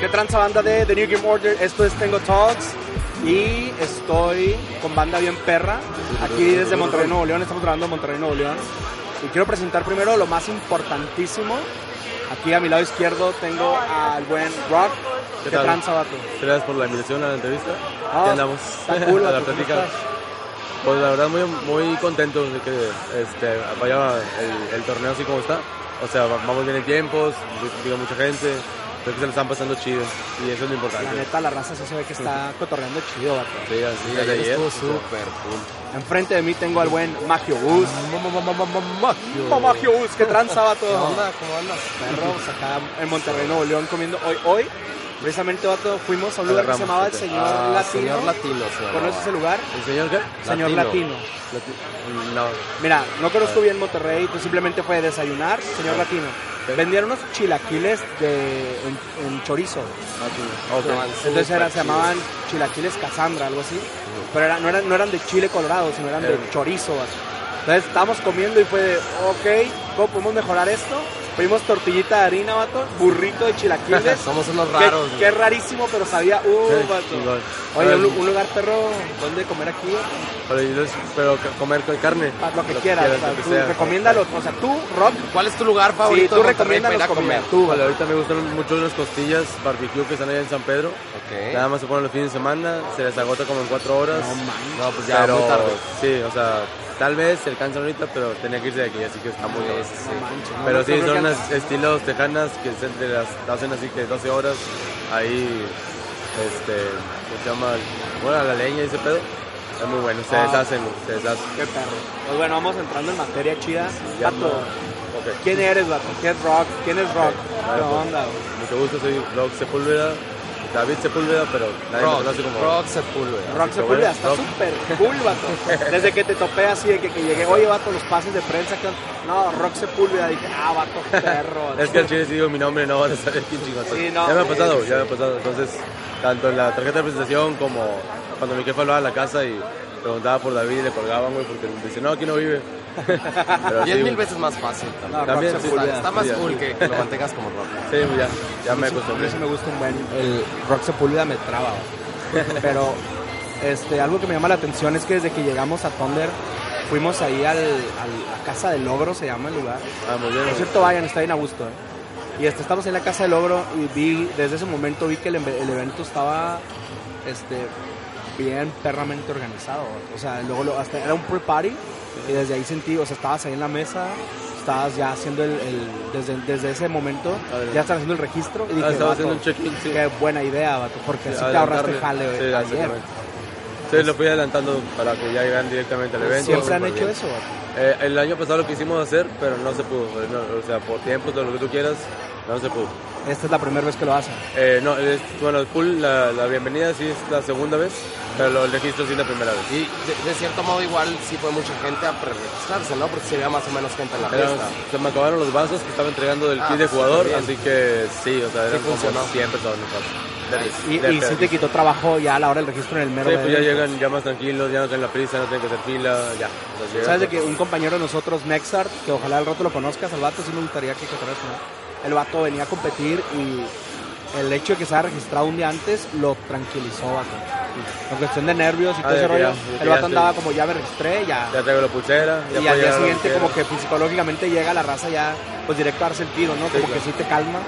¿Qué tranza banda de The New Game Order? Esto es Tengo Talks y estoy con banda bien perra aquí desde Monterrey, Nuevo León. Estamos grabando en Monterrey, Nuevo León. Y quiero presentar primero lo más importantísimo. Aquí a mi lado izquierdo tengo al buen Rock. ¿Qué, tal? tranza, vato? Gracias por la invitación a la entrevista. Ah, andamos está cool, a la vato, ¿cómo plática. Pues la verdad muy, muy contento de que este, vaya el, el torneo así como está. O sea, va- vamos bien en tiempos, digo mucha gente, creo que se le están pasando chido y eso es lo La importante. neta, la raza sí se ve que está cotorreando chido, vato. Sí, así ayer ayer. estuvo súper cool. Enfrente de mí tengo al buen Magio Gus. Magio Gus, ¿qué tranza, vato? ¿Cómo andas? perros acá en Monterrey, Nuevo León, comiendo hoy. Hoy, precisamente, vato, fuimos a un lugar que se llamaba el. Señor Ah, Latino. Señor Latino, se. ¿Conoces ese lugar? ¿El señor qué? Señor Latino. Lati- No. Mira, no conozco bien Monterrey, pues simplemente fue desayunar, Señor Latino. Vendían unos chilaquiles de, en, en chorizo. Ok. Estaban Entonces era- se llamaban chilaquiles Casandra, algo así. Pero era- no, eran, no eran de chile colorado, sino eran de Eh. chorizo. vato. Entonces estábamos comiendo y fue de, ok, ¿cómo podemos mejorar esto? Pedimos tortillita de harina, vato, burrito de chilaquiles. Somos unos Qué- raros. Qué, rarísimo, pero sabía, uh, Sí, vato. Oye, un, lu- un lugar perro, ¿dónde comer aquí? Pero, yo les- pero que- comer con carne. Pa- Lo que quieras, o sea, lo que tú recomiéndalo. O sea, tú, Rock, ¿Cuál es tu lugar sí, favorito tú recomiéndanos ir a comer. comer? Tú, Vale, ahorita me gustan mucho las costillas barbecue que están allá en San Pedro. Nada más se ponen los fines de semana, se les agota como en cuatro horas. No mames. No, pues ya, pero muy tarde. sí, o sea, tal vez se alcanza ahorita, pero tenía que irse de aquí, así que está muy sí, sí. no, Pero sí, son unas estilos tejanas que se las hacen así que 12 horas ahí, este, ¿cómo se llama? Bueno, a la leña y ese pedo. Es muy bueno, se Ah. deshacen, se deshacen. Qué perro. Pues bueno, vamos entrando en materia chida. Vato, no. Ok. ¿quién eres, vato? ¿Qué es Rock? ¿Quién es Rock? ¿Qué pues, onda? Mucho gusto, soy Rock Sepúlveda, David Sepúlveda, pero nadie me Rock, conoce como Rock Sepúlveda. Rock que Sepúlveda, está súper cool, vato. Desde que te topé así, de que, que llegué, oye, vato, los pases de prensa, ¿qué onda? No, Rock Sepúlveda, dije, ah, vato, perro. vato. Es que al chile si digo mi nombre no van a saber quién chingos soy. Sí, no, ya me ha pasado, sí, ya me ha pasado. Entonces, tanto en la tarjeta de presentación como cuando mi jefe hablaba a la casa y preguntaba por David y le colgaban, güey, porque me dice, no, aquí no vive. Pero Diez sí, mil veces más fácil No, también. Rock También, sí. Está, está más Sí, cool sí. que, que lo mantengas como rock. Sí, ya, ya me A mí acostumbré. sí me gusta un buen. El Rock Sepúlveda me traba. Pero este, algo que me llama la atención es que desde que llegamos a Thunder, fuimos ahí al, al- a Casa del Logro, se llama el lugar. Ah, muy bien. Por cierto, vayan, está bien a gusto. ¿eh? Y este, estamos en la Casa del Logro y vi, desde ese momento vi que el, el evento estaba este, bien perramente organizado. O sea, luego lo- hasta era un pre-party y desde ahí sentí, o sea, estabas ahí en la mesa, estabas ya haciendo el, el- desde, desde ese momento, ya estás haciendo el registro y dije, Ah, "Vato, haciendo un check-in, sí. qué buena idea, vato, porque así Sí, te ahorraste jale Sí, ayer. exactamente. Sí, lo fui adelantando para que ya llegaran directamente al evento. Siempre han hecho bien. eso. Eh, el año pasado lo quisimos hacer, pero no se pudo. no, o sea, por tiempos, de lo que tú quieras, no se pudo. Esta es la primera vez que lo hacen. Eh, no, es- bueno, el full, la, la bienvenida sí es la segunda vez, pero lo- el registro sí es la primera vez. Y de, de cierto modo igual sí fue mucha gente a pre-registrarse, ¿no? Porque se veía más o menos gente en la Era- fiesta. se me acabaron los vasos que estaba entregando del Ah, kit de jugador, así que sí, o sea, eran como funcionó. 100 personas. Y, y sí te quitó trabajo ya a la hora del registro en el mero Sí, pues ya llegan ya más tranquilos, ya no tienen la prisa, no tienen que hacer fila, ya. O sea, llegan ¿Sabes de que un compañero de nosotros, Nexart, que ojalá al rato lo conozcas, al vato sí me gustaría que cotorrees con él. El vato venía a competir y el hecho de que se haya registrado un día antes lo tranquilizó, vato. En cuestión de nervios y Ah, todo ese rollo, ya- el vato andaba como ya me registré, ya. Ya traigo la pulsera, ya y al día la siguiente como que psicológicamente llega la raza ya, pues directo a darse el tiro, ¿no? Como claro. que sí te calma.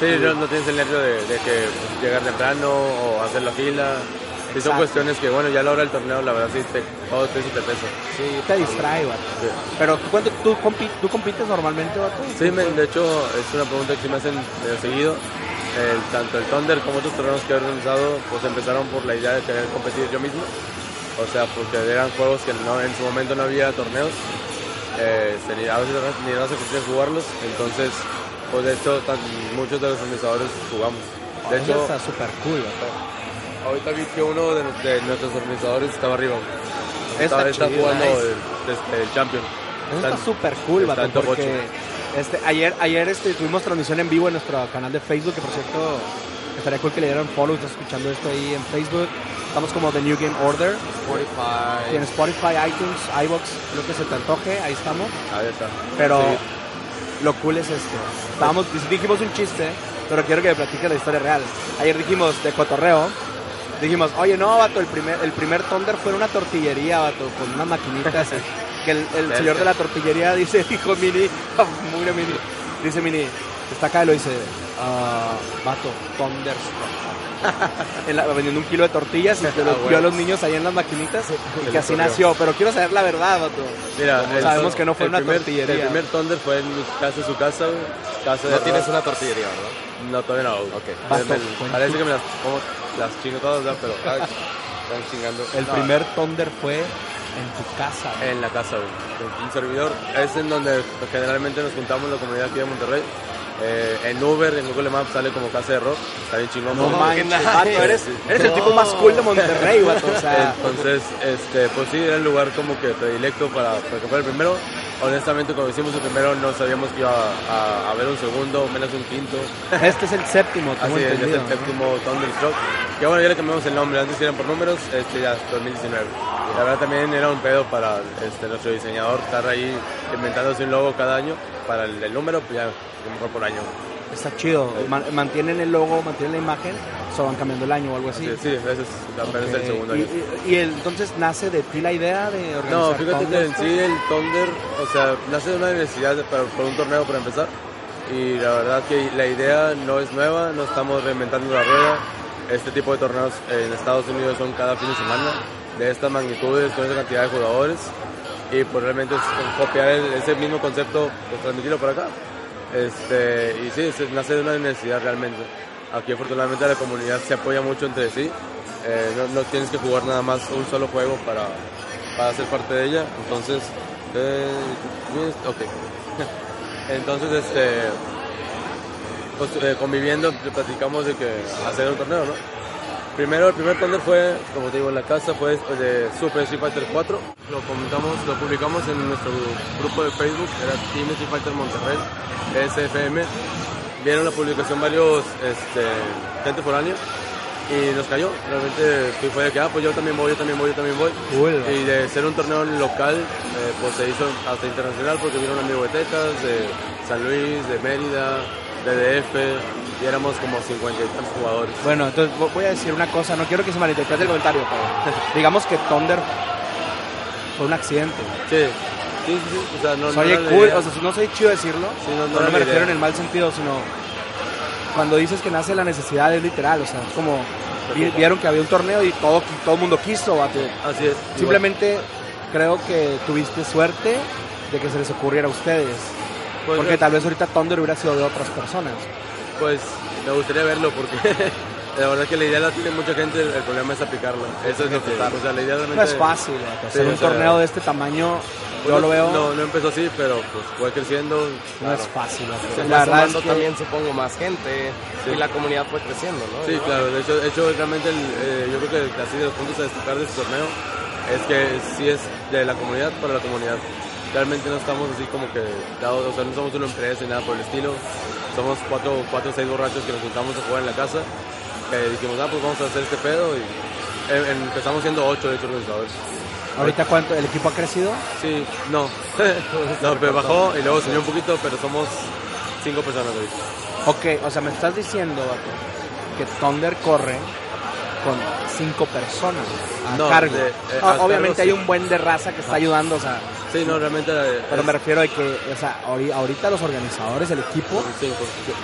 Sí, no, no tienes el nervio de, de que llegar temprano o hacer la fila. Sí, son cuestiones que, bueno, ya a la hora del torneo, la verdad, sí, te, todo eso te pesa. Sí, te distrae, vato. Sí, Pero ¿tú, cuánto- tú, compi- tú compites normalmente, vato? Sí, me- de hecho, es una pregunta que sí me hacen seguido. El- tanto el Thunder como otros torneos que he organizado, pues empezaron por la idea de querer competir yo mismo. O sea, porque eran juegos que no, en su momento no había torneos. Eh, se ni- a veces ni raza que quería jugarlos. Entonces, pues de hecho, tan- muchos de los organizadores jugamos. De hecho, está súper cool, ahorita vi que uno de, de nuestros organizadores estaba arriba. Está Está, está chido, jugando nice. el, este, el Champion. Eso Está súper cool, Este, ayer, ayer este, tuvimos transmisión en vivo en nuestro canal de Facebook, que por cierto estaría cool que le dieran follow, estás escuchando esto ahí en Facebook. Estamos como The New Game Order. Spotify. Tiene Spotify, iTunes, iBox, lo que se te antoje, ahí estamos. Ahí está. Pero Sí. lo cool es esto. Estábamos, dijimos un chiste, pero quiero que me platiques la historia real. Ayer dijimos de cotorreo, dijimos, oye, no, vato, el primer, el primer Thunder fue en una tortillería, vato, con unas maquinitas. que el, el señor de la tortillería dice, dijo Mini, muy bien, Mini, dice Mini, está acá y lo dice, ah, vato, Thunderstruck. En la- vendiendo un kilo de tortillas y lo Ah, dio a los niños ahí en las maquinitas y que así nació. Pero quiero saber la verdad, vato. Mira, el- sabemos que no fue el una primer, tortillería. El primer Thunder fue en casa, su casa. Casa No de tienes una tortillería, ¿verdad? No, todavía no. Ok. Vato, Me- cuenta. parece que me las, como, las chingo todas, ¿verdad? Pero ay, están chingando. El No, primer Thunder fue en tu casa. En la casa, güey. Un servidor. Es en donde generalmente nos juntamos la comunidad aquí de Monterrey. Eh, en Uber, en Google Maps sale como casa de rock. Está bien chingón. No manches, vato, eres, Sí. eres el tipo más cool de Monterrey, vato. O sea, Entonces, este, pues sí, era el lugar como que predilecto para, para que fuera el primero. Honestamente, cuando hicimos el primero, no sabíamos que iba a, a haber un segundo, menos un quinto. este es el séptimo, tengo Así es, ya es entendido. el séptimo Thunderstruck. Que bueno, ya le cambiamos el nombre, antes eran por números, este ya 2019. La verdad también era un pedo para este, nuestro diseñador estar ahí inventándose un logo cada año. Para el, el número, pues ya, mejor por año. Está chido. Man- mantienen el logo, mantienen la imagen, solo van cambiando el año o algo así. Sí, sí, ese es apenas el Ok. segundo y, año. y- y el- entonces nace de ti la idea de organizar No, fíjate que en sí el Thunder, o sea, nace de una necesidad para, por un torneo para empezar. Y la verdad que la idea no es nueva, no estamos reinventando la rueda. Este tipo de torneos en Estados Unidos son cada fin de semana, de estas magnitudes, con esa cantidad de jugadores. Y pues realmente es copiar el- ese mismo concepto, pues transmitirlo por acá. Este, y sí, nace de una necesidad realmente. Aquí afortunadamente la comunidad se apoya mucho entre sí. Eh, no, tienes que jugar nada más un solo juego para, para ser parte de ella. Entonces, eh, yes, ok. Entonces, este, pues eh, conviviendo, platicamos de que hacer un torneo, ¿no? Primero, el primer Thunder fue, como te digo, en la casa, fue de Super Street Fighter 4. Lo comentamos, lo publicamos en nuestro grupo de Facebook, era Team Street Fighter Monterrey, SFM. Vieron la publicación varios, este, gente foránea y nos cayó. Realmente fue- de que, ah, pues yo también voy, yo también voy, yo también voy. Y de ser un torneo local, eh, pues se hizo hasta internacional porque vieron amigos de Texas, de San Luis, de Mérida, de DF, y éramos como 50 y tantos jugadores. Bueno, entonces vo- voy a decir una cosa, no quiero que se malinterprete el comentario, pero digamos que Thunder fue un accidente. Sí, sí, sí, sí, o sea, no, no Oye, era la cool, idea. o sea, no soy chido decirlo, Sí, no, no no me refiero en el mal sentido, sino cuando dices que nace la necesidad es literal, o sea, es como vi- vieron que había un torneo y todo todo el mundo quiso. Así es. Simplemente creo que tuviste suerte de que se les ocurriera a ustedes, Pues, porque eh, tal vez ahorita Thunder hubiera sido de otras personas. Pues me gustaría verlo porque la verdad que la idea la tiene mucha gente, el problema es aplicarla. Eso es lo que, o sea, la idea realmente... No es fácil, hacer Sí, un o sea, torneo de este tamaño, pues, yo lo veo, No, no empezó así, pero pues fue creciendo. no claro. es fácil. vato. Se La verdad es sumando que también, supongo, más gente Sí. y la comunidad fue creciendo, ¿no? Sí, Igual. claro, de hecho, de hecho realmente el, eh, yo creo que así de los puntos a destacar de este torneo es que sí es de la comunidad para la comunidad. Realmente no estamos así como que dados, o sea, no somos una empresa ni nada por el estilo. Somos cuatro, o seis borrachos que nos juntamos a jugar en la casa. Dijimos, ah, pues vamos a hacer este pedo y eh, empezamos siendo ocho de hecho organizadores. ahorita cuánto, el equipo ha crecido. Sí, no, no, pero bajó y luego subió un poquito, pero somos cinco personas ahorita. Ok, o sea, me estás diciendo, que Thunder corre con cinco personas a No, cargo. de- eh, obviamente hay sí. un buen de raza que está ayudando, o sea, Sí, no, realmente... eh, pero es- me refiero a que, o sea, ahori- ahorita los organizadores del equipo cinco.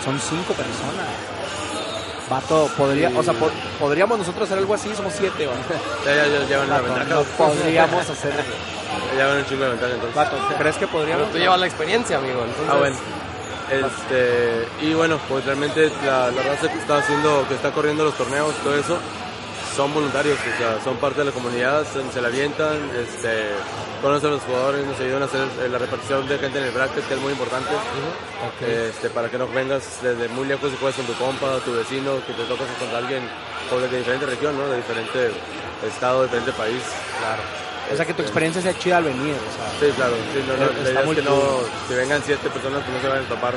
son cinco personas. Vato, podría, Sí. o sea, po- podríamos nosotros hacer algo así, somos siete, vato. Ya, ya, ya llevan la ventaja. no podríamos hacer. Ya llevan un chingo de ventaja entonces. Vato, ¿crees que Pero podríamos? tú llevas la experiencia, amigo. Entonces, Ah, bueno. Este, y bueno, pues realmente la, la raza que está haciendo, que está corriendo los torneos, todo eso, son voluntarios, o sea, son parte de la comunidad, se, se la avientan, este, conocen a los jugadores, nos ayudan a hacer eh, la repartición de gente en el bracket, que es muy importante, este, para que no vengas desde muy lejos y juegues con tu compa, tu vecino, que te tocas contra alguien de diferente región, ¿no? de diferente estado, de diferente país. Claro. O sea, que tu Este, experiencia sea chida al venir, o sea. Sí, claro. Sí, no, no, Está la idea es que no, vengan siete personas, que no se van a topar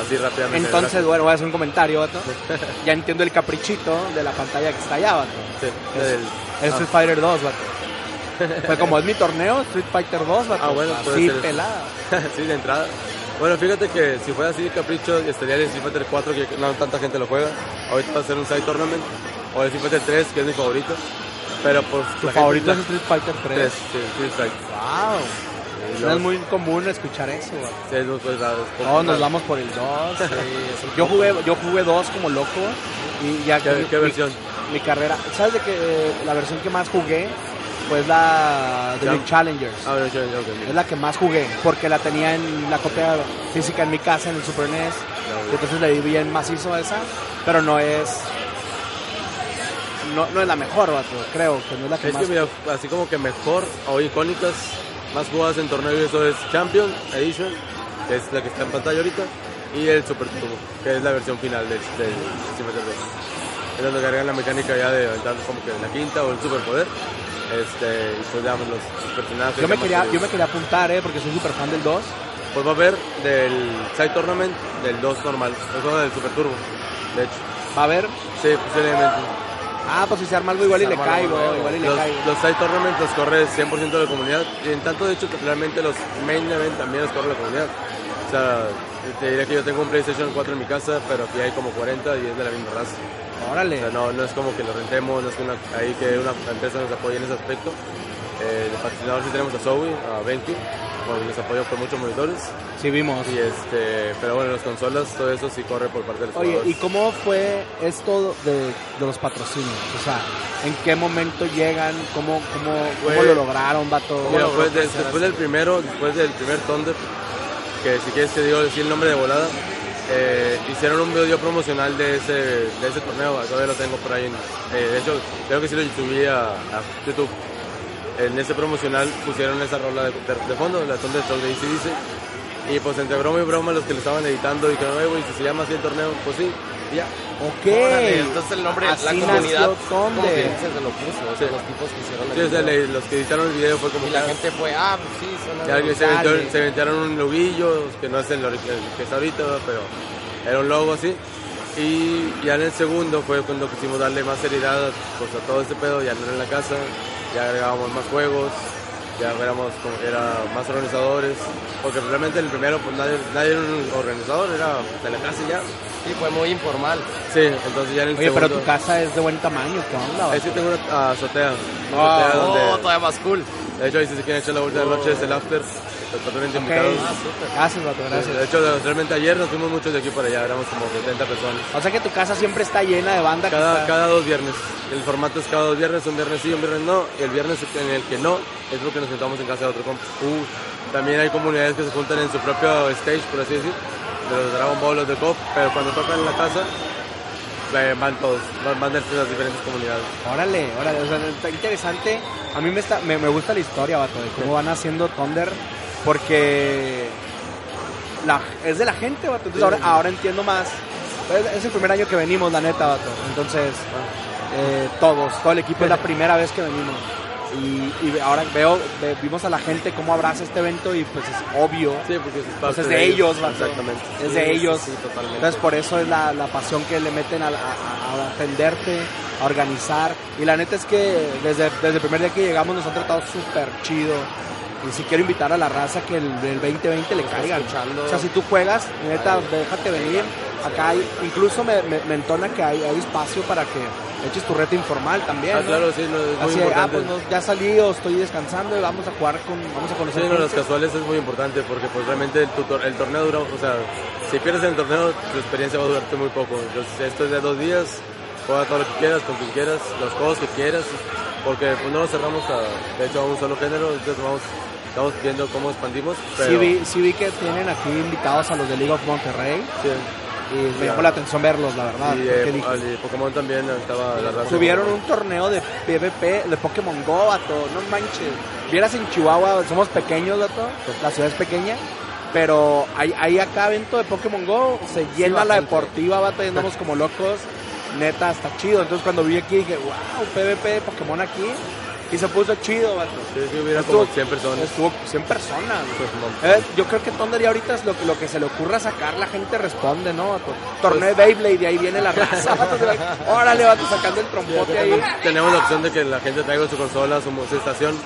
así rápidamente. Entonces, bueno, voy a hacer un comentario, vato. Ya entiendo el caprichito de la pantalla que está allá, vato. Sí, Es, del- es ah, Street Fighter 2, vato. Fue como es mi torneo, Street Fighter 2, vato. Ah, bueno, ser. pelada. sí, de entrada. Bueno, fíjate que si fuera así de capricho, estaría el Street Fighter 4, que no tanta gente lo juega. Ahorita va a ser un side tournament. O el Street Fighter 3, que es mi favorito. Pero pues. Tu la favorito es gente- Street Fighter 3. 3, sí, Street Fighter. Wow. No es muy común escuchar eso, sí, es muy pues, raro, es Todos nos vamos por el 2. Sí, es un Yo jugué, yo jugué 2 como loco. Y ya ¿Qué, mi- qué versión? Mi, carrera. ¿Sabes de que eh, la versión que más jugué? Pues la de. Big Challengers. Ah, bueno, yo, yo, ok, Es la que más jugué, porque la tenía en la copia física en mi casa, en el Super NES. Entonces le di bien macizo a esa, pero no es. No, no es la mejor, vato, creo que no es la que Es más. que mira, así como que mejor o icónicas, más jugadas en torneo y eso es Champion Edition, que es la que está en pantalla ahorita, y el Super Turbo, que es la versión final del, del 2. Es donde cargan la mecánica ya de aventar como que la quinta o el superpoder. Este, y pues digamos los, los personajes. yo, me quería, yo me quería apuntar, eh, porque soy súper fan del 2. Pues va a haber del Side Tournament del 2 normal, eso del Super Turbo, de hecho. Va a ver. Sí, posiblemente. Ah, pues si se arma algo igual y le caigo, igual y le Los, caigo. los side tournaments los corre 100% de la comunidad y en tanto de hecho que realmente los main event también los corre la comunidad. O sea, te diré que yo tengo un PlayStation 4 en mi casa, pero aquí hay como 40 y es de la misma raza. O Órale. sea, no, no es como que lo rentemos, no es que una, ahí que una empresa nos apoye en ese aspecto. Eh, de patrocinador sí tenemos a Zoe, a Benki, porque les apoyo con muchos monitores. Sí, vimos. Y este, pero bueno, las consolas, todo eso sí corre por parte de los Oye, jugadores. ¿y cómo fue esto de, de los patrocinios? O sea, ¿en qué momento llegan? ¿Cómo, cómo, cómo lo lograron, vato? Logró pues, después así? del primero, después del primer Thunder, que si quieres te digo decir el nombre de volada, eh, hicieron un video promocional de ese, de ese torneo, todavía lo tengo por ahí. eh, de hecho, creo que sí lo subí a, YouTube. En ese promocional pusieron esa rola de, de- de fondo, la Thunder Talk de ACDC. Y pues entre broma y broma los que lo estaban editando dijeron, "Oye, güey, si se llama así el torneo, pues sí, ya. Ok. Órale, entonces el nombre, Así la comunidad, como que se lo puso, o sea, los tipos que hicieron el video. le- los que editaron el video fue como Y la que, gente fue, ah, pues sí, suena Ya que se, Dale. aventaron, se un loguillo, que no es el, el que está ahorita, pero era un logo así. Y ya en el segundo fue cuando quisimos darle más seriedad pues, a todo este pedo, ya no era en la casa, ya agregábamos más juegos, ya éramos como que era más organizadores, porque realmente el primero pues nadie, nadie era un organizador, era de la casa ya. Sí, fue muy informal. Sí, entonces ya en el Oye, pero tu casa es de buen tamaño, ¿qué onda? Es que tengo una azotea, una Ah, azotea Oh, donde... todavía más cool. De hecho, ahí si se quieren echar la vuelta de la noche es el after, totalmente Ok. invitados. Gracias, vato, gracias. De hecho, realmente ayer nos fuimos muos de aquí para allá, éramos como 70 personas. O sea que tu casa siempre está llena de banda. que Cada, está- cada dos viernes. El formato es cada dos viernes, un viernes sí, un viernes no. Y el viernes en el que no es porque nos sentamos en casa de otro compa. Uh, También hay comunidades que se juntan en su propio stage, por así decir, de los Dragon Ball, los de KOF, pero cuando tocan en la casa, eh, van todos, van, de las diferentes comunidades. Órale, órale, o sea, está interesante. A mí me, está, me, me gusta la historia, vato, de cómo van haciendo Thunder, porque la, es de la gente, vato. Entonces ahora, ahora entiendo más. Es, es el primer año que venimos, la neta, vato. Entonces, eh, todos, todo el equipo es la primera vez que venimos. Y, y ahora veo, ve- vimos a la gente cómo abraza este evento y pues es obvio. Sí, porque es Pues es de ellos, vato. Exactamente. Es Sí, de ellos. sí, totalmente. Entonces por eso es la, la pasión que le meten a, a- a atenderte, a organizar. Y la neta es que desde, desde el primer día que llegamos nos han tratado súper chido. Y si quiero invitar a la raza que el, el 2020 le escuchando. O sea, si tú juegas, neta, déjate venir. Acá hay, incluso me, me, me entona que hay, hay espacio para que eches tu reta informal también. Ah, ¿no? claro, sí, no, es muy Así de, ah, importante. pues no, ya salí o estoy descansando y vamos a jugar con, vamos a conocer Sí, no, los casuales es muy importante porque pues realmente el, tutor- el torneo dura, o sea, si pierdes en el torneo, tu experiencia va a durarte muy poco. Entonces esto es de dos días, juega todo lo que quieras, con quien quieras, los juegos que quieras, porque pues, no nos cerramos a, de hecho, a un solo género, entonces vamos, estamos viendo cómo expandimos. Pero, Sí vi, sí vi que tienen aquí invitados a los de League of Monterrey sí. Y me llamó la atención verlos, la verdad. Y, eh, al- y Pokémon también estaba la raza. Subieron un torneo de PvP, de Pokémon Go, vato, no manches. Vieras en Chihuahua, somos pequeños, vato, la ciudad es pequeña, pero hay, hay acá evento de Pokémon Go, se llena la deportiva, vato, y andamos como locos, neta, está chido. Entonces cuando vi aquí dije, wow, PvP de Pokémon aquí, Y se puso chido, vato. Sí, sí, hubiera Estuvo- como 100 personas. Estuvo 100 personas. Pues. Eh, yo creo que Thunder ahorita es lo, que- lo que se le ocurra sacar, la gente responde, ¿no? vato? Torneo de Beyblade y ahí viene la raza, vato. Órale, vato, sacando el trompote ahí. Tenemos la opción de que la gente traiga su consola, su, su estación,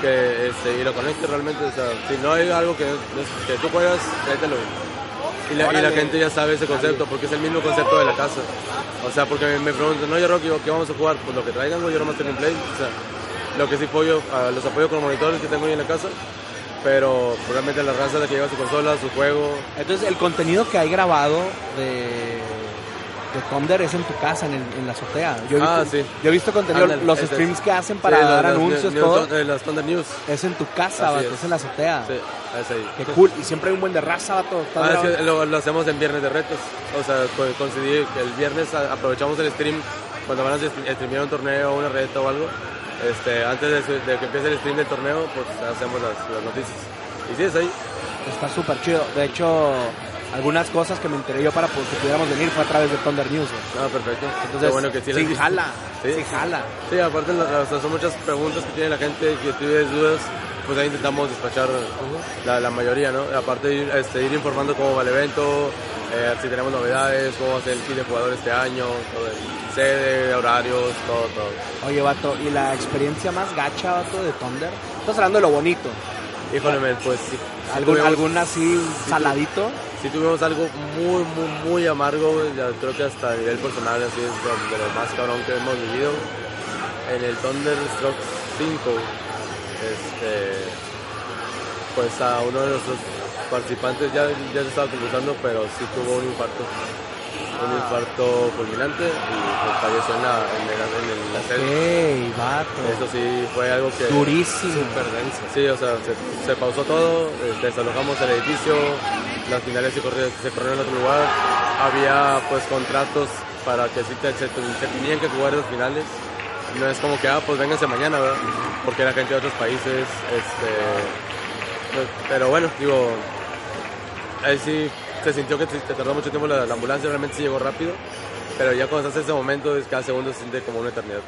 que, este, y lo conecte realmente. O sea, si no hay algo que, que tú juegas, tráetelo. Y la, y la gente ya sabe ese concepto, porque es el mismo concepto de la casa. O sea, porque me, me preguntan, no, yo Rocky, ¿qué vamos a jugar? Pues lo que traigan, güey, yo nomás tengo un play. O sea, lo que sí apoyo, ah, los apoyo con monitores que tengo ahí en la casa, pero realmente la raza de que lleva su consola, su juego, Entonces, el contenido que hay grabado de, de Thunder es en tu casa, en, el- en la azotea. Yo he Ah, visto, sí. yo he visto contenido, los ese- streams que hacen para Sí, dar las- anuncios, New- todo. New- eh, las Thunder News. Es en tu casa, vato, es. es en la azotea. Sí, es ahí. Qué cool. Y siempre hay un buen de raza, vato. Ah, es que lo, lo hacemos en viernes de retos. O sea, co- coincidí que el viernes aprovechamos el stream cuando van a streamear un torneo, una reta o algo. Este, antes de, su- de que empiece el stream del torneo, pues hacemos las, las noticias. Y sí, es ahí. Está súper chido. De hecho, algunas cosas que me enteré yo para pues, que pudiéramos venir fue a través de Thunder News. Ah, perfecto. Entonces, bueno que sí. sí jala. Sí. Sí, jala. Sí, aparte o sea, son muchas preguntas que tiene la gente, que tienes dudas, pues ahí intentamos despachar la, la mayoría, ¿no? Aparte ir, este, ir informando cómo va el evento, eh, si tenemos novedades, cómo va a ser el kit de jugador este año, todo el sede, horarios, todo, todo. Oye, vato, ¿y la experiencia más gacha, vato, de Thunder? Estás hablando de lo bonito. Híjole, pues sí. ¿Algún, tuvimos- algún así saladito? sí tuvimos algo muy, muy, muy amargo, ya creo que hasta a nivel personal, así es de, de lo más cabrón que hemos vivido. En el Thunderstruck 5, este, pues a uno de nuestros participantes ya, ya se estaba completando, pero sí tuvo un infarto. Un infarto fulminante y pues, falleció en la, en el- en el-. Eso sí fue algo que... Durísimo. Súper denso. Sí, o sea, se, se pausó todo, eh, desalojamos el edificio, las finales se, corrieron, se corrieron en otro lugar, había pues contratos para que sí te, se, se tenían que jugar las finales. No es como que, ah, pues vénganse mañana, ¿verdad? Porque era gente de otros países, este... pues, pero bueno, digo, ahí sí se sintió que te, te tardó mucho tiempo la, la ambulancia, realmente sí llegó rápido, pero ya cuando estás en ese momento, es- cada segundo se siente como una eternidad.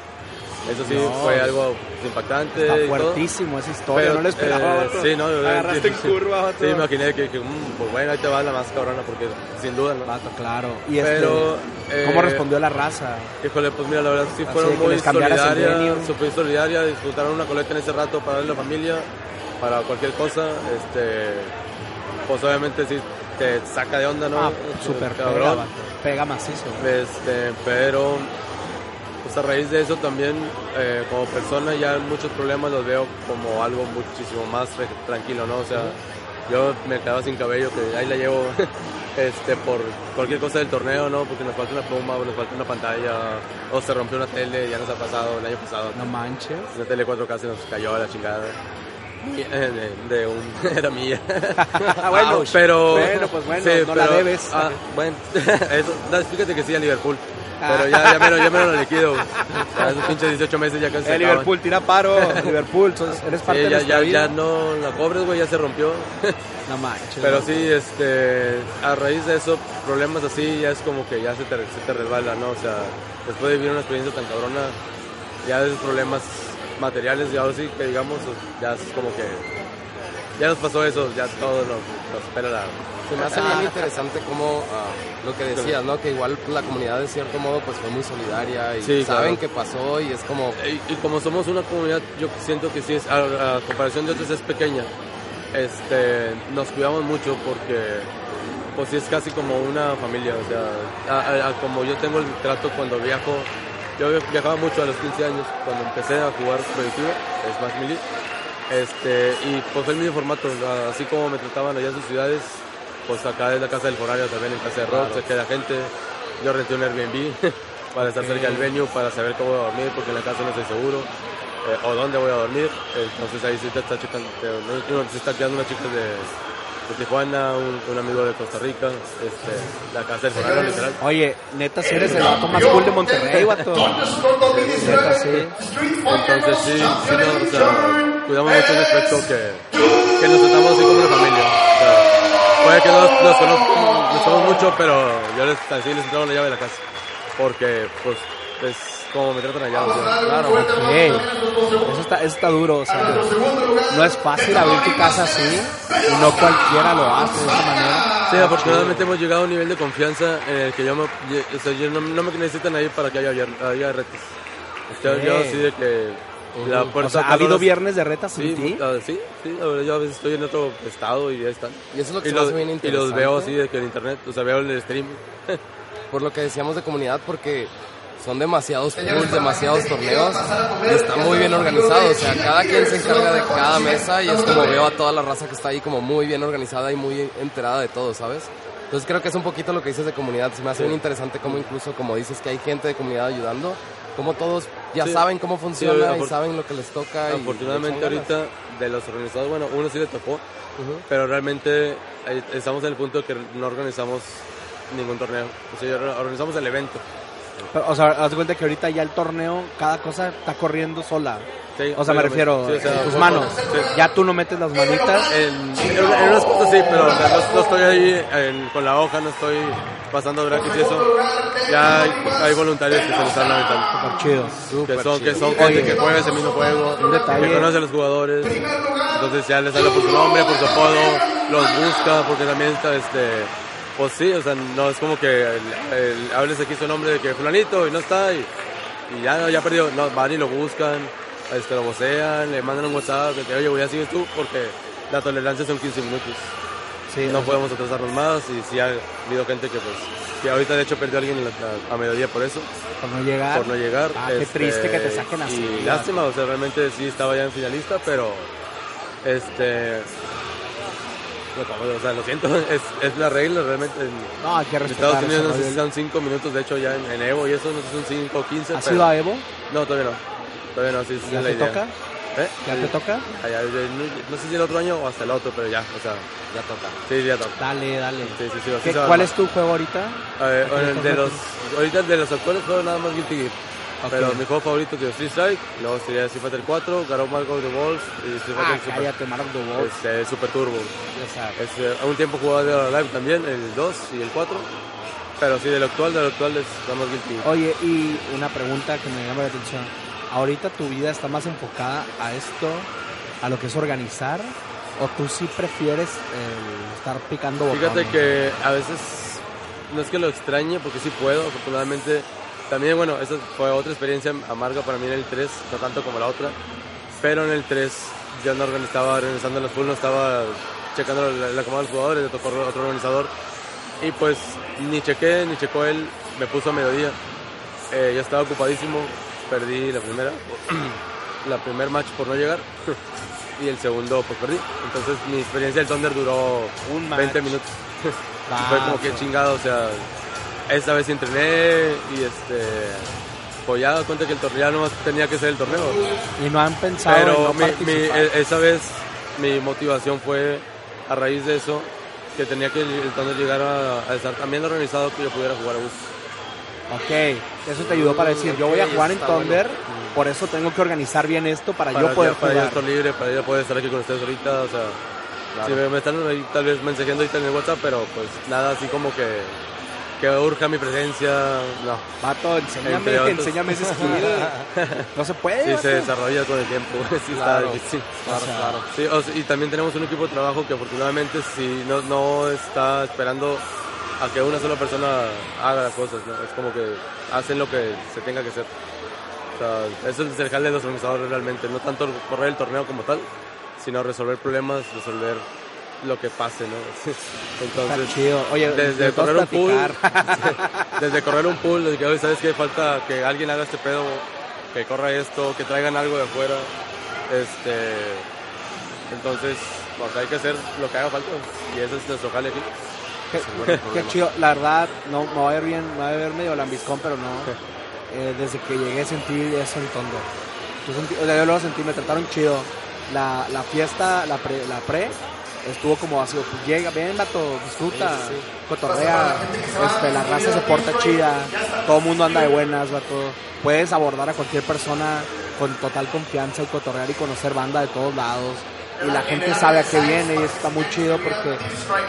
Eso sí No, fue algo impactante. Está fuertísimo esa historia, Pero, no lo esperaba, eh, sí, no, yo- Agarraste en curva. Sí, imaginé que, que, mm, pues bueno, ahí te va la más cabrona, porque sin duda, ¿no? Vato, claro. Y este, Pero, eh, ¿cómo respondió la raza? Híjole, pues mira, la verdad sí Así fueron muy solidarias, súper solidaria, disfrutaron una colecta en ese rato para darle a la familia, para cualquier cosa, este, pues obviamente sí te saca de onda, ¿no? Ah, súper pega, cabrón. vato. Pega macizo. Este, pero pues a raíz de eso también eh, como persona ya muchos problemas los veo como algo muchísimo más tranquilo, ¿no? O sea, yo me quedaba sin cabello, que ahí la llevo este, por cualquier cosa del torneo, ¿no? Porque nos falta una pluma, o nos falta una pantalla, o se rompió una tele, ya nos ha pasado el año pasado. No manches. Una tele 4K se nos cayó a la chingada. Y, eh, De, de un... era mía. Ah, bueno, Ouch. pero... bueno, pues bueno, no la debes. Ah, bueno, eso, no, fíjate que sí a Liverpool. Pero ya, ya, me lo, ya me lo liquido. Ya esos pinches 18 meses ya casi Eh, acaban. Liverpool, tira paro. Liverpool, sos- eres parte Sí, de ya, nuestra ya, vida. ya no la cobres, güey, ya se rompió. No manches. Pero vato. sí, este, a raíz de eso, problemas así, ya es como que ya se te, se te resbala, ¿no? O sea, después de vivir una experiencia tan cabrona, ya esos problemas materiales, ya ahora sí que digamos, ya es como que, ya nos pasó eso, ya todo nos, nos espera la... Se me hace bien interesante como ah, lo que decías, ¿no? Que igual la comunidad de cierto modo pues fue muy solidaria y Sí, saben claro. qué pasó y es como... Y, y como somos una comunidad, yo siento que sí es, a, a comparación de otras es pequeña. Este, nos cuidamos mucho porque, pues sí es casi como una familia. O sea, a- a- a como yo tengo el trato cuando viajo, yo viajaba mucho a los 15 años cuando empecé a jugar prohibitivo, es más mili. Este, y pues fue el mismo formato, así como me trataban allá en sus ciudades, pues acá es la casa del horario también en casa de rock, se queda gente. Yo renté un Airbnb para estar cerca del venue, para saber cómo voy a dormir, porque en la casa no estoy seguro, eh, o dónde voy a dormir. Entonces ahí sí te está, checando, te- uno se está quedando una chica de, de Tijuana, un, un amigo de Costa Rica, este, la casa del horario literal. Oye, neta, si eres el vato más cool de Monterrey, vato. Neta, sí. Entonces sí, sí no, o sea, cuidamos mucho ese aspecto que, que nos tratamos así como una familia. O sea, puede que no nos, nos conozcamos mucho, pero yo les, así les entrego la llave de la casa. Porque pues es como me tratan allá. o sea. Claro, ok. Eso está, eso está duro, o sea, no es fácil abrir tu casa así y no cualquiera lo hace de esa manera. Sí, afortunadamente hemos llegado a un nivel de confianza en el que yo, me, o sea, yo no, no me necesitan ahí para que haya, haya retos. Yo, así de que la puerta O sea, ¿ha habido viernes de retas Sí, ti? ah, sí, sí, la verdad, yo a veces estoy en otro estado y ya están. Y eso es lo que Y se los, hace bien y interesante. los veo así de que en internet, o sea, veo el stream. por lo que decíamos de comunidad, porque son demasiados pools, demasiados torneos y está muy bien organizado. O sea, cada quien se encarga de cada mesa y es como veo a toda la raza que está ahí como muy bien organizada y muy enterada de todo, ¿sabes? Entonces creo que es un poquito lo que dices de comunidad. Se me hace bien interesante como incluso como dices que hay gente de comunidad ayudando, como todos ya Sí. saben cómo funciona Sí, y saben lo que les toca. Afortunadamente ahorita de los organizadores, bueno, uno sí le tocó, Ujú. pero realmente estamos en el punto que no organizamos ningún torneo. O sea, organizamos el evento. Pero, o sea, haz cuenta que ahorita ya el torneo, cada cosa está corriendo sola. Sí, O sea, me refiero Sí, o sea, en tus manos. sí. Ya tú no metes las manitas. En, en, unas cosas sí, pero o sea, no, no estoy ahí en- con la hoja, no estoy pasando brackets y eso. Ya hay, hay voluntarios que se lo están aventando. Súper chido. Que son, que son chido. gente Oye. que juega ese mismo juego, que conoce a los jugadores. Entonces ya les habla por su nombre, por su apodo, los busca, porque también está este. Pues sí, o sea, no es como que el- el- hables aquí su nombre de que fulanito y no está y, y ya, ya perdió. No, van y lo buscan, este, lo vocean, le mandan un WhatsApp de que, oye, voy a seguir tú porque la tolerancia son 15 minutos. Sí, No podemos atrasarnos más y sí ha habido gente que pues, que ahorita de hecho perdió a alguien a mediodía por eso, por no llegar. por no llegar. Ah, qué este, triste que te saquen así. Y lástima, o sea, realmente sí estaba ya en finalista, pero este... no, o sea, lo siento, es, es la regla realmente. En, No, hay que en respetar. Estados Unidos no ese sé si son 5 minutos, de hecho ya en, en Evo y eso, no sé si son 5 o 15. ¿Has pero- ido a Evo? No, todavía no. Todavía no, sí, sí, ¿Ya es la te idea. toca? ¿Eh? ¿Ya te toca? Allá, no, no sé si el otro año o hasta el otro, pero ya, o sea, Ya toca. sí, ya toca. Dale, dale. Sí, sí, sí, así ¿Qué- se va a ¿Cuál es tu juego ahorita? A ver, ¿Qué bueno, estás de los, ahorita de los actuales juegos nada más Guilty Gear. Ok. Pero mi juego favorito es Street Strike, luego sería Street Fighter 4, Garou Marco of the Balls y Street Ah, Fighter Super, cállate, Mark the Wolf. este, Super Turbo. Es, eh, a un tiempo jugaba de Live también, el 2 y el 4. Pero sí, de lo actual, de lo actual es nada más Guilty. Oye, y una pregunta que me llama la atención. ¿Ahorita tu vida está más enfocada a esto, a lo que es organizar? ¿O tú sí prefieres eh, estar picando botones? Fíjate que a veces no es que lo extrañe porque sí puedo, afortunadamente. También, bueno, esa fue otra experiencia amarga para mí en el 3, no tanto como la otra. Pero en el 3 yo no estaba organizando los pools, no estaba checando la, la comida de los jugadores, le tocó otro organizador. Y pues ni chequé, ni checó él, me puso a mediodía. Eh, yo estaba ocupadísimo, perdí la primera, la primer match por no llegar. Y el segundo, pues perdí. Entonces mi experiencia del Thunder duró Un match. 20 minutos. Fue como que chingado, o sea, esta vez entrené y este, pues ya cuenta que el torneo ya no tenía que ser el torneo. Y no han pensado Pero en no mi- mi- participar. e- esa vez mi motivación fue a raíz de eso, que tenía que el llegar a, a estar también organizado que yo pudiera jugar a gusto. Ok, eso te ayudó para decir, yo voy a jugar en. Thunder, por eso tengo que organizar bien esto para, Para, yo poder ya- para yo jugar. estar libre, para yo poder estar aquí con ustedes ahorita, o sea, Claro. si me, me están ahí tal vez mensajeando ahorita en el WhatsApp, pero pues nada así como que, que urja mi presencia, no. Vato, enséñame, enséñame ese skill. No se puede. Sí, vato. se desarrolla con el tiempo, sí Claro. está difícil. Claro, claro. Sí, o sea, y también tenemos un equipo de trabajo que afortunadamente sí, no, no está esperando a que una sola persona haga las cosas, ¿no? Es como que hacen lo que se tenga que hacer. O sea, eso es el jale de los organizadores realmente, no tanto correr el torneo como tal, sino resolver problemas, resolver lo que pase, ¿no? Entonces, chido. Oye, desde correr un pool, desde correr un pool, desde que hoy sabes que falta que alguien haga este pedo, que corra esto, que traigan algo de afuera, este, entonces, pues hay que hacer lo que haga falta y ese es nuestro jale aquí. Qué, qué chido. La verdad, no, me va a ver bien, me va a ver medio lambiscón, pero no. Eh, desde que llegué sentí eso en Tondo. Yo, sentí, o sea, yo luego sentí, me trataron chido. La, la fiesta, la pre, la pre, estuvo como así, pues llega, ven, vato, disfruta, Sí, sí. cotorrea, este, la raza se porta chida, todo el mundo anda de buenas, vato. Puedes abordar a cualquier persona con total confianza y cotorrear y conocer banda de todos lados. y la gente sabe a qué viene y eso está muy chido porque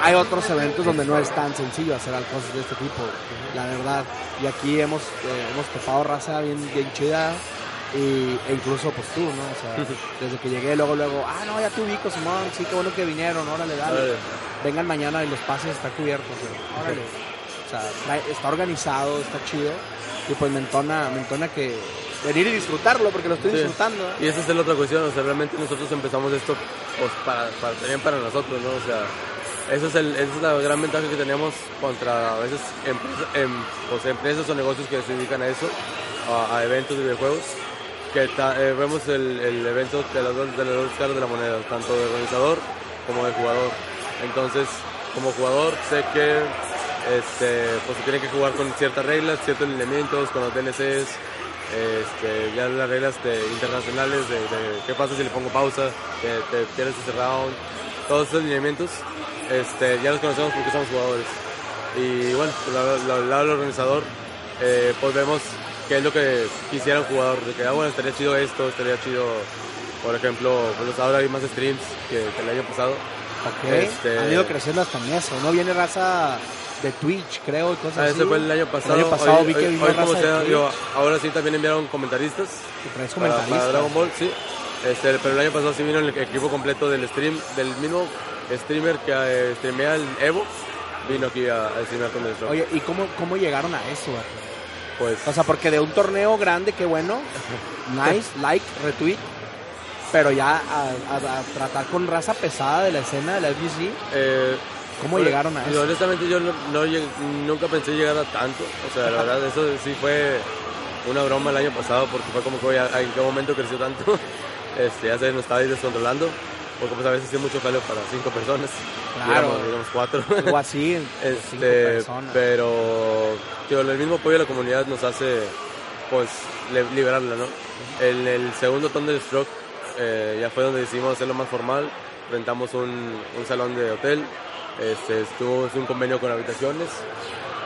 hay otros eventos donde no es tan sencillo hacer cosas de este tipo, la verdad. Y aquí hemos, eh, hemos topado raza bien, bien chida y, e incluso pues tú, ¿no? O sea, desde que llegué luego, luego, ah, no, ya te ubico, Simón, sí, qué bueno que vinieron, órale, dale. Vengan mañana y los pases están cubiertos, órale. O sea, está organizado, está chido y pues me entona, me entona que venir y disfrutarlo porque lo estoy disfrutando. Y esa es la otra cuestión, o sea, realmente nosotros empezamos esto pues, para, para, también para nosotros, ¿no? O sea, esa es, el, esa es la gran ventaja que teníamos contra a veces em, pues, empresas o negocios que se dedican a eso, a, eventos de videojuegos, que eh, vemos el, evento de las, dos, de las dos caras de la moneda, tanto de organizador como de jugador. Entonces, como jugador sé que este, pues se tiene que jugar con ciertas reglas, ciertos lineamientos, con los DLCs, este, ya las reglas internacionales de, qué pasa si le pongo pausa, que te pierdes ese round, todos esos lineamientos, este, ya los conocemos porque somos jugadores. Y bueno, al lado del organizador, eh, pues vemos qué es lo que quisiera un jugador, de que ah, bueno, estaría chido esto, estaría chido, por ejemplo, pues ahora hay más streams que, el año pasado. Ok, este, han ido creciendo hasta en eso, ¿no? Viene raza de Twitch, creo, y cosas ah, Ese fue el año pasado. El año pasado vi que vino como sea, ahora sí también enviaron comentaristas. traes comentaristas? Para, Dragon Ball, sí. Este, pero el año pasado sí vino el equipo completo del stream, del mismo streamer que eh, streamea el Evo, vino aquí a, a streamear con el Oye, ¿y cómo, cómo llegaron a eso? Pues... O sea, porque de un torneo grande, qué bueno, nice, like, retweet, pero ya a, tratar con raza pesada de la escena de la FGC. Eh, ¿Cómo llegaron a eso? honestamente yo no, nunca pensé llegar a tanto. O sea, la verdad, eso sí fue una broma el año pasado porque fue como que en qué momento creció tanto. Este, ya se nos estaba descontrolando. Porque pues a veces es mucho jaleo para cinco personas. Claro. Digamos, cuatro. O así, este, cinco personas. Pero tío, el mismo apoyo de la comunidad nos hace pues liberarla, ¿no? En el segundo Thunderstruck eh, ya fue donde decidimos hacerlo más formal. Rentamos un, un salón de hotel este, estuvo un convenio con habitaciones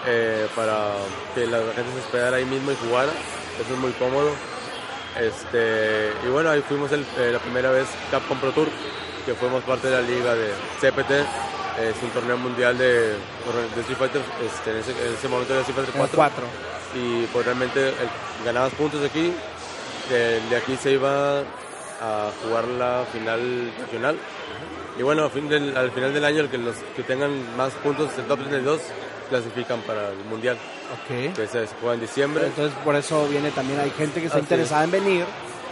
eh, para que la gente se hospedara ahí mismo y jugara. Eso es muy cómodo. Este, y bueno, ahí fuimos eh, la primera vez Capcom Pro Tour, que fuimos parte de la liga de CPT. Es un torneo mundial de, de Street Fighter. Este, en, ese, momento era Street Fighter 4. Y pues realmente ganabas puntos aquí. de aquí se iba a jugar la final regional y bueno, al, final del año, el que los que tengan más puntos del top 32 clasifican para el mundial. Ok. Que se juega en diciembre. Entonces, por eso viene también, hay gente que está interesada en venir,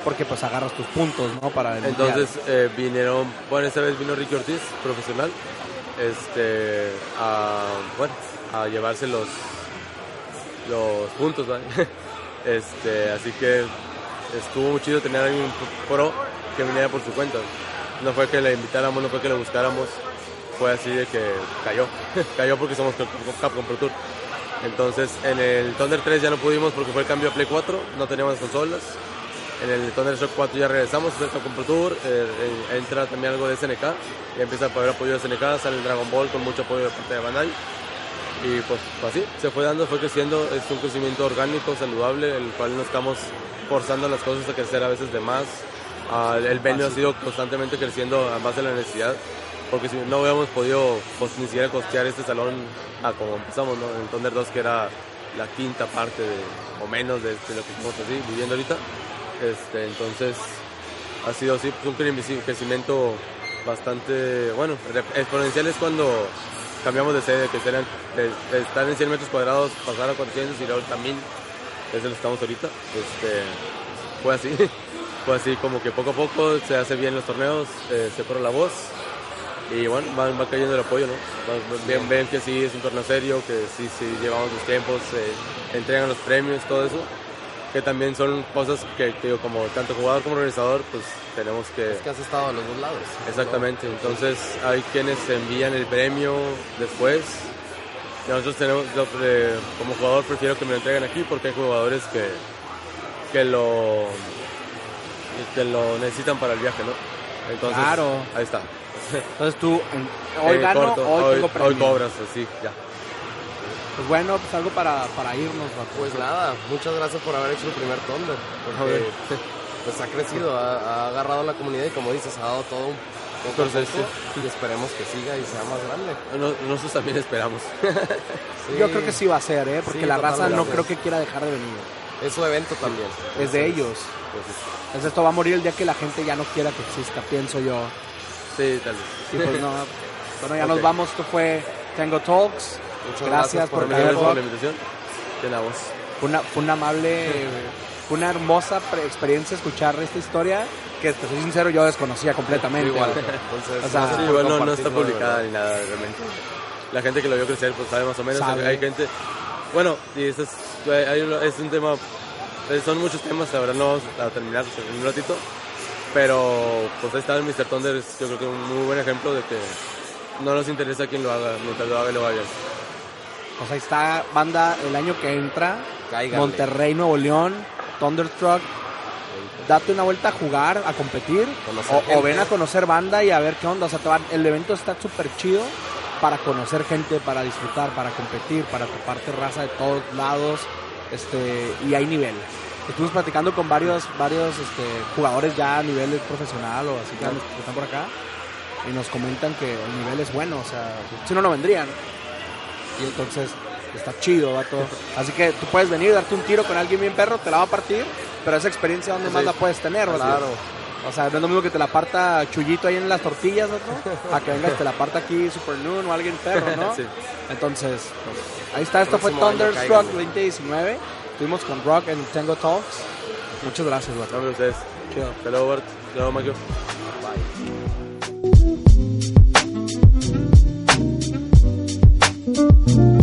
porque pues agarras tus puntos, ¿no? Para el Entonces, eh, vinieron, bueno, esta vez vino Ricky Ortiz, profesional, este, a, bueno, a llevarse los, los puntos, este, así que estuvo muy chido tener a un pro que viniera por su cuenta no fue que le invitáramos, no fue que le buscáramos, fue así de que cayó, cayó porque somos Capcom Pro Tour. Entonces en el Thunder 3 ya no pudimos porque fue el cambio a Play 4, no teníamos consolas. En el Thunder Shock 4 ya regresamos, fue Capcom Pro Tour, eh, eh, entra también algo de SNK y empieza a poder apoyo de SNK, sale el Dragon Ball con mucho apoyo de parte de Bandai. Y pues, así, se fue dando, fue creciendo, es un crecimiento orgánico, saludable, el cual no estamos forzando las cosas a crecer a veces de más, Ah, el venue ha sido constantemente creciendo a base de la necesidad, porque si no hubiéramos podido pues, ni siquiera costear este salón a como empezamos, ¿no? en Thunder 2, que era la quinta parte o menos de, lo que estamos así, viviendo ahorita. Este, entonces ha sido así pues, un crecimiento bastante, bueno, exponencial es cuando cambiamos de sede, que eran de, estar en 100 metros cuadrados, pasar a 400 y ahora también, es lo que estamos ahorita. Este, fue así. fue así como que poco a poco se hace bien los torneos, eh, se corre la voz y bueno, va, va, cayendo el apoyo, ¿no? Ven, ven que sí es un torneo serio, que sí, sí llevamos los tiempos, entregan los premios, todo eso, que también son cosas que, digo, como tanto jugador como organizador, pues tenemos que... Es que has estado a los dos lados. Exactamente, entonces hay quienes envían el premio después. Nosotros tenemos, eh, como jugador prefiero que me lo entreguen aquí porque hay jugadores que, que lo que lo necesitan para el viaje, ¿no? Entonces, claro. Ahí está. Entonces tú, hoy gano, hoy, tengo Hoy cobras, sí, ya. Pues bueno, pues algo para, para irnos, Pues nada, muchas gracias por haber hecho el primer Thunder. Porque, pues ha crecido, ha, agarrado a la comunidad y como dices, ha dado todo un poco y esperemos que siga y sea más grande. No- nosotros también esperamos. Sí, Yo creo que sí va a ser, ¿eh? Porque Sí, la raza no creo que quiera dejar de venir. Es su evento también. Es de ellos. Pues sí. Entonces esto va a morir el día que la gente ya no quiera que exista, pienso yo. Sí, tal vez. Pues no. Bueno, ya nos vamos. Esto fue Tango Talks. Muchas Gracias por Por por la invitación. Tenemos. Fue una, fue una amable, fue una hermosa experiencia escuchar esta historia que, te soy sincero, yo desconocía completamente. Igual. Entonces, O sea, Sí, igual no, no está de publicada ni nada realmente. La gente que lo vio crecer pues sabe más o menos. Sabe. Hay gente... Bueno, y esto es, hay un- es un tema... eh, Son muchos temas, la verdad no vamos a terminar en un ratito. Pero pues ahí está el Mr. Thunder, es yo creo que un muy buen ejemplo de que no nos interesa quién lo haga, mientras lo haga y lo bien. Pues ahí está, banda, el año que entra, Cáiganle. Monterrey, Nuevo León, Thunderstruck. Date una vuelta a jugar, a competir, o, ven a conocer banda y a ver qué onda. O sea, te van- el evento está súper chido para conocer gente, para disfrutar, para competir, para toparte raza de todos lados. Este, y hay nivel. Estuvimos platicando con varios, varios este, jugadores ya a nivel profesional o así que que están por acá y nos comentan que el nivel es bueno, o sea, si no, no vendrían. Y entonces está chido, vato. Así que tú puedes venir, darte un tiro con alguien bien perro, te la va a partir, pero esa experiencia, ¿dónde más la puedes tener? Claro. O sea, no es lo mismo que te la parta Chuyito ahí en las tortillas, vato, a que vengas te la parta aquí Super Noon o alguien perro, ¿no? Sí. Entonces, pues, ahí está, esto fue Thunderstruck cáiganle. 2019. Estuvimos con Rock en Tango Talks. Muchas gracias, Bart. Gracias a ustedes. Chido. Hasta luego, Bart. Hasta luego, Mario. Bye.